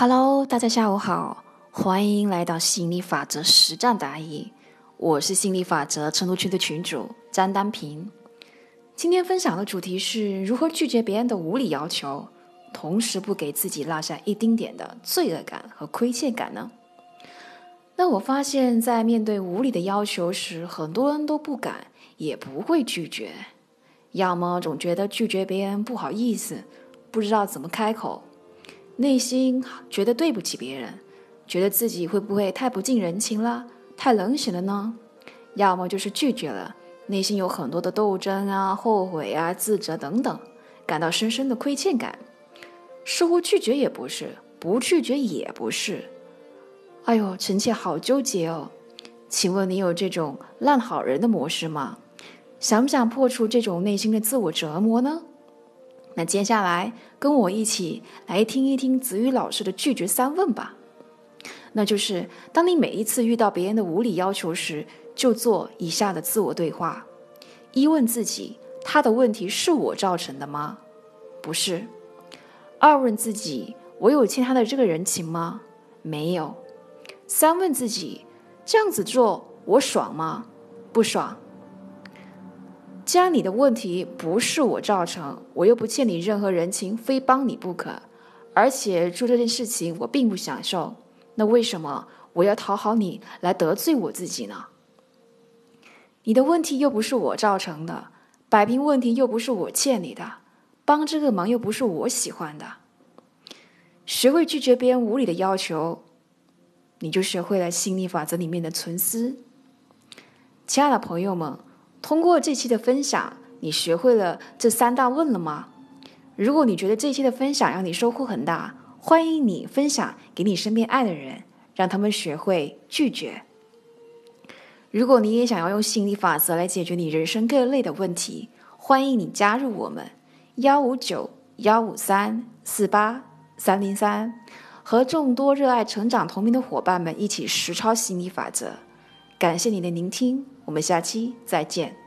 Hello，大家下午好，欢迎来到心理法则实战答疑。我是心理法则成都区的群主张丹平。今天分享的主题是如何拒绝别人的无理要求，同时不给自己落下一丁点的罪恶感和亏欠感呢？那我发现，在面对无理的要求时，很多人都不敢，也不会拒绝，要么总觉得拒绝别人不好意思，不知道怎么开口。内心觉得对不起别人，觉得自己会不会太不近人情了，太冷血了呢？要么就是拒绝了，内心有很多的斗争啊、后悔啊、自责等等，感到深深的亏欠感。似乎拒绝也不是，不拒绝也不是。哎呦，臣妾好纠结哦。请问你有这种烂好人的模式吗？想不想破除这种内心的自我折磨呢？那接下来跟我一起来听一听子宇老师的拒绝三问吧。那就是当你每一次遇到别人的无理要求时，就做以下的自我对话：一问自己，他的问题是我造成的吗？不是。二问自己，我有欠他的这个人情吗？没有。三问自己，这样子做我爽吗？不爽。既然你的问题不是我造成，我又不欠你任何人情，非帮你不可，而且做这件事情我并不享受，那为什么我要讨好你来得罪我自己呢？你的问题又不是我造成的，摆平问题又不是我欠你的，帮这个忙又不是我喜欢的。学会拒绝别人无理的要求，你就学会了心理法则里面的存思。亲爱的朋友们。通过这期的分享，你学会了这三大问了吗？如果你觉得这期的分享让你收获很大，欢迎你分享给你身边爱的人，让他们学会拒绝。如果你也想要用心理法则来解决你人生各类的问题，欢迎你加入我们幺五九幺五三四八三零三，和众多热爱成长同名的伙伴们一起实操心理法则。感谢你的聆听。我们下期再见。